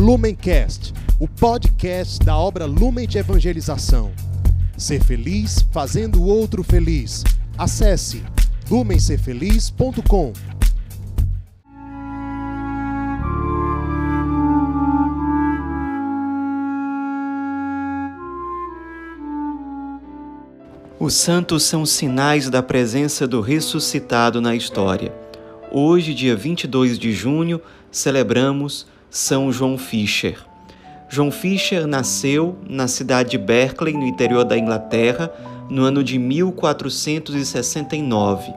Lumencast, o podcast da obra Lumen de Evangelização. Ser feliz fazendo o outro feliz. Acesse lumencerfeliz.com. Os santos são sinais da presença do ressuscitado na história. Hoje, dia 22 de junho, celebramos São João Fisher. João Fisher nasceu na cidade de Berkeley, no interior da Inglaterra, no ano de 1469.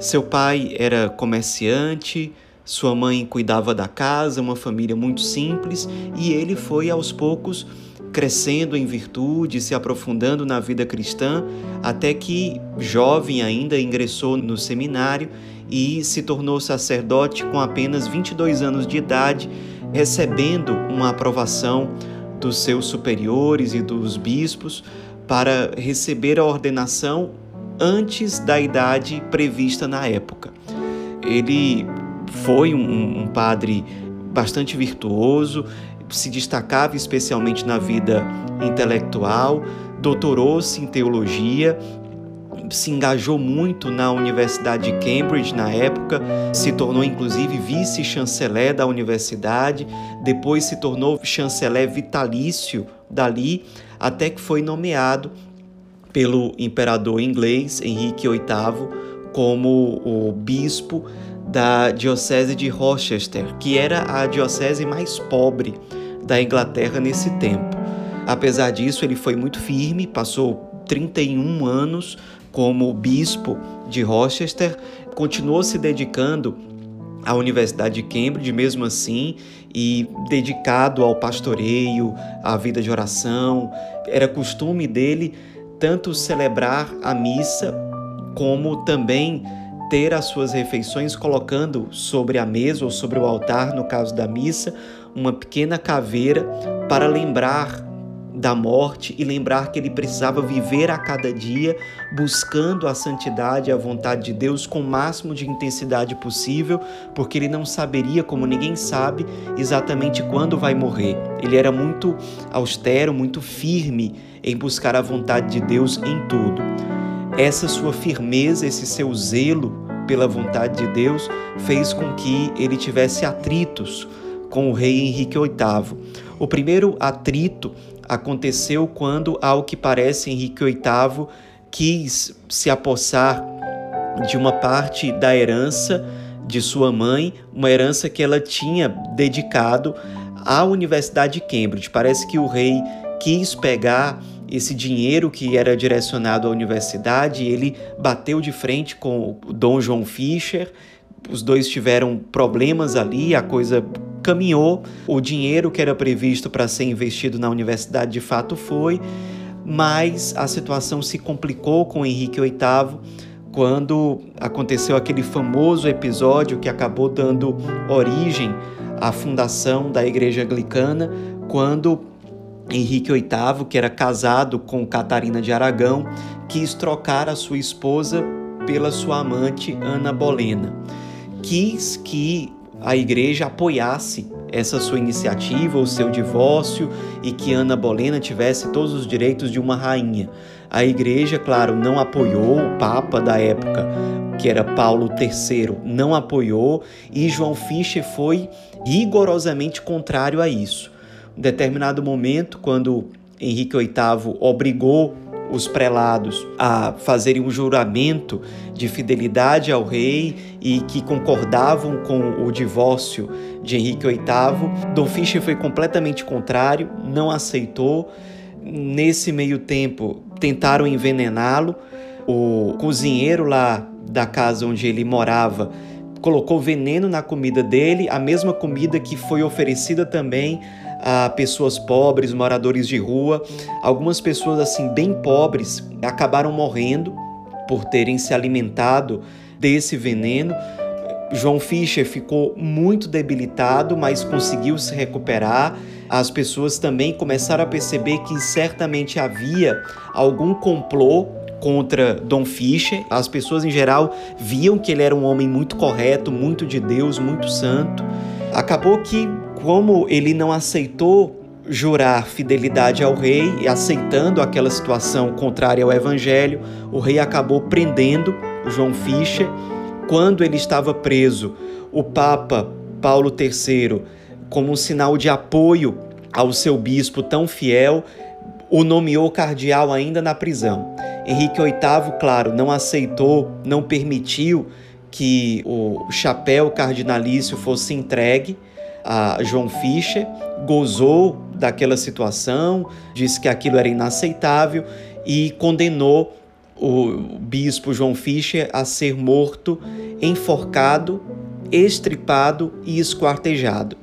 Seu pai era comerciante, sua mãe cuidava da casa, uma família muito simples, e ele foi aos poucos crescendo em virtude, se aprofundando na vida cristã, até que, jovem ainda, ingressou no seminário e se tornou sacerdote com apenas 22 anos de idade, recebendo uma aprovação dos seus superiores e dos bispos para receber a ordenação antes da idade prevista na época. Ele foi um, um padre bastante virtuoso, se destacava especialmente na vida intelectual, doutorou-se em teologia, se engajou muito na Universidade de Cambridge na época, se tornou inclusive vice-chanceler da universidade, depois se tornou chanceler vitalício dali, até que foi nomeado pelo imperador inglês Henrique VIII como o bispo da Diocese de Rochester, que era a diocese mais pobre da Inglaterra nesse tempo. Apesar disso, ele foi muito firme, passou 31 anos como bispo de Rochester, continuou se dedicando à Universidade de Cambridge, mesmo assim, e dedicado ao pastoreio, à vida de oração. Era costume dele tanto celebrar a missa como também ter as suas refeições colocando sobre a mesa ou sobre o altar, no caso da missa, uma pequena caveira para lembrar da morte e lembrar que ele precisava viver a cada dia buscando a santidade e a vontade de Deus com o máximo de intensidade possível, porque ele não saberia, como ninguém sabe, exatamente quando vai morrer. Ele era muito austero, muito firme em buscar a vontade de Deus em tudo. Essa sua firmeza, esse seu zelo pela vontade de Deus fez com que ele tivesse atritos com o rei Henrique VIII. O primeiro atrito aconteceu quando, ao que parece, Henrique VIII quis se apossar de uma parte da herança de sua mãe, uma herança que ela tinha dedicado à Universidade de Cambridge. Parece que o rei quis pegar esse dinheiro que era direcionado à universidade, ele bateu de frente com o Dom João Fischer. Os dois tiveram problemas ali, a coisa caminhou. O dinheiro que era previsto para ser investido na universidade de fato foi, mas a situação se complicou com Henrique VIII quando aconteceu aquele famoso episódio que acabou dando origem à fundação da Igreja Anglicana, quando Henrique VIII, que era casado com Catarina de Aragão, quis trocar a sua esposa pela sua amante Ana Bolena. Quis que a igreja apoiasse essa sua iniciativa, o seu divórcio e que Ana Bolena tivesse todos os direitos de uma rainha. A igreja, claro, não apoiou, o Papa da época, que era Paulo III, não apoiou e João Fischer foi rigorosamente contrário a isso em determinado momento, quando Henrique VIII obrigou os prelados a fazerem um juramento de fidelidade ao rei e que concordavam com o divórcio de Henrique VIII, Dom Fischer foi completamente contrário, não aceitou. Nesse meio tempo, tentaram envenená-lo. O cozinheiro lá da casa onde ele morava colocou veneno na comida dele, a mesma comida que foi oferecida também a pessoas pobres, moradores de rua. Algumas pessoas assim bem pobres acabaram morrendo por terem se alimentado desse veneno. João Fischer ficou muito debilitado, mas conseguiu se recuperar. As pessoas também começaram a perceber que certamente havia algum complô contra Dom Fischer. As pessoas em geral viam que ele era um homem muito correto, muito de Deus, muito santo. Acabou que como ele não aceitou jurar fidelidade ao rei e aceitando aquela situação contrária ao evangelho, o rei acabou prendendo João Fischer. Quando ele estava preso, o Papa Paulo III, como um sinal de apoio ao seu bispo tão fiel, o nomeou cardeal ainda na prisão. Henrique VIII, claro, não aceitou, não permitiu que o chapéu cardinalício fosse entregue a João Fischer, gozou daquela situação, disse que aquilo era inaceitável e condenou o bispo João Fischer a ser morto, enforcado, estripado e esquartejado.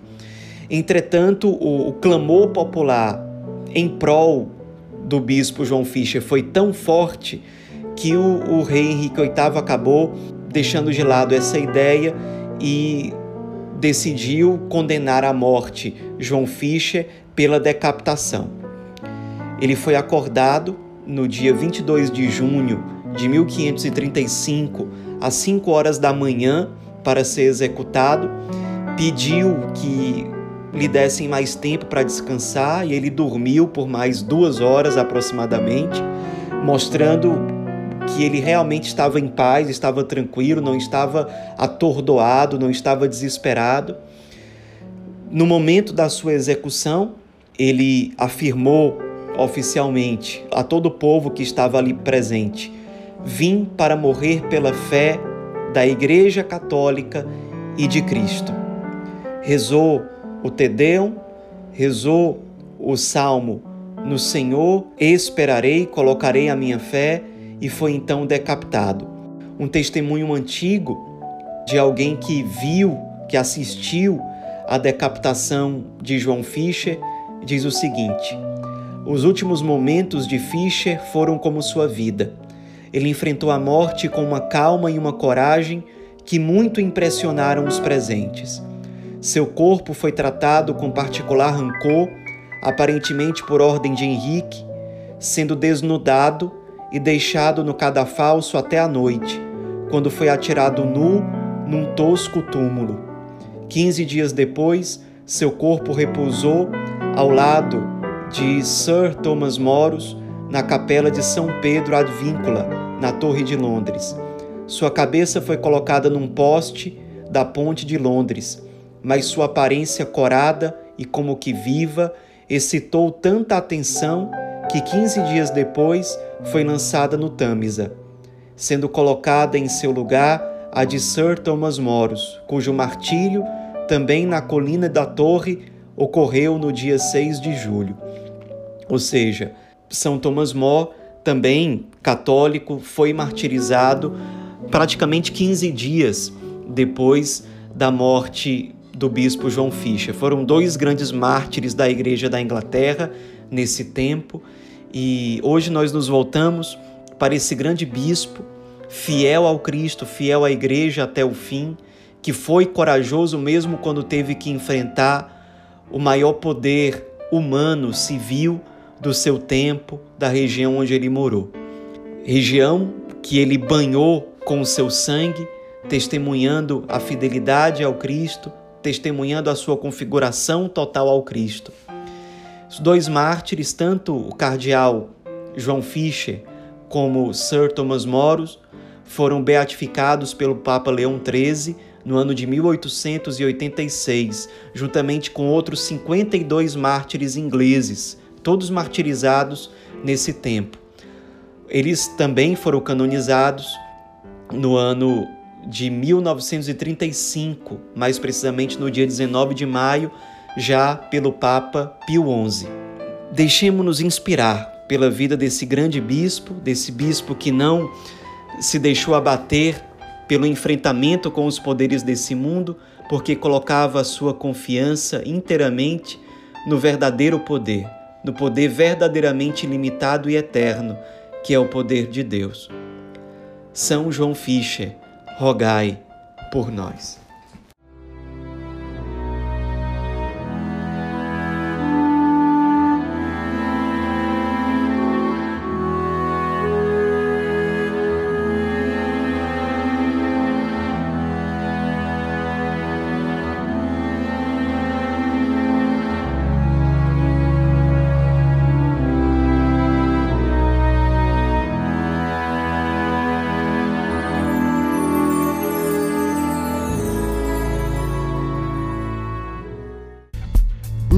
Entretanto, o, o clamor popular em prol do bispo João Fischer foi tão forte que o, o rei Henrique VIII acabou deixando de lado essa ideia e decidiu condenar à morte João Fischer pela decapitação. Ele foi acordado no dia 22 de junho de 1535, às 5 horas da manhã, para ser executado, pediu que lhe dessem mais tempo para descansar e ele dormiu por mais duas horas aproximadamente, mostrando que ele realmente estava em paz, estava tranquilo, não estava atordoado, não estava desesperado. No momento da sua execução, ele afirmou oficialmente a todo o povo que estava ali presente: Vim para morrer pela fé da Igreja Católica e de Cristo. Rezou o Tedeum, rezou o Salmo: No Senhor esperarei, colocarei a minha fé, e foi então decapitado. Um testemunho antigo de alguém que viu, que assistiu à decapitação de João Fischer diz o seguinte: Os últimos momentos de Fischer foram como sua vida. Ele enfrentou a morte com uma calma e uma coragem que muito impressionaram os presentes. Seu corpo foi tratado com particular rancor, aparentemente por ordem de Henrique, sendo desnudado e deixado no cadafalso até a noite, quando foi atirado nu num tosco túmulo. Quinze dias depois, seu corpo repousou ao lado de Sir Thomas Moros na capela de São Pedro ad Víncula, na Torre de Londres. Sua cabeça foi colocada num poste da ponte de Londres, mas sua aparência corada e como que viva excitou tanta atenção que 15 dias depois foi lançada no Tâmisa, sendo colocada em seu lugar a de Sir Thomas Moros, cujo martírio, também na colina da Torre, ocorreu no dia 6 de julho. Ou seja, São Thomas More, também católico, foi martirizado praticamente 15 dias depois da morte do bispo João Fischer. Foram dois grandes mártires da Igreja da Inglaterra nesse tempo e hoje nós nos voltamos para esse grande bispo, fiel ao Cristo, fiel à Igreja até o fim, que foi corajoso mesmo quando teve que enfrentar o maior poder humano, civil do seu tempo, da região onde ele morou. Região que ele banhou com o seu sangue, testemunhando a fidelidade ao Cristo, testemunhando a sua configuração total ao Cristo. Os dois mártires, tanto o cardeal João Fischer como Sir Thomas Moros, foram beatificados pelo Papa Leão XIII no ano de 1886, juntamente com outros 52 mártires ingleses, todos martirizados nesse tempo. Eles também foram canonizados no ano de 1935, mais precisamente no dia 19 de maio, já pelo Papa Pio XI. Deixemos-nos inspirar pela vida desse grande bispo, desse bispo que não se deixou abater pelo enfrentamento com os poderes desse mundo, porque colocava a sua confiança inteiramente no verdadeiro poder, no poder verdadeiramente limitado e eterno, que é o poder de Deus. São João Fischer, rogai por nós.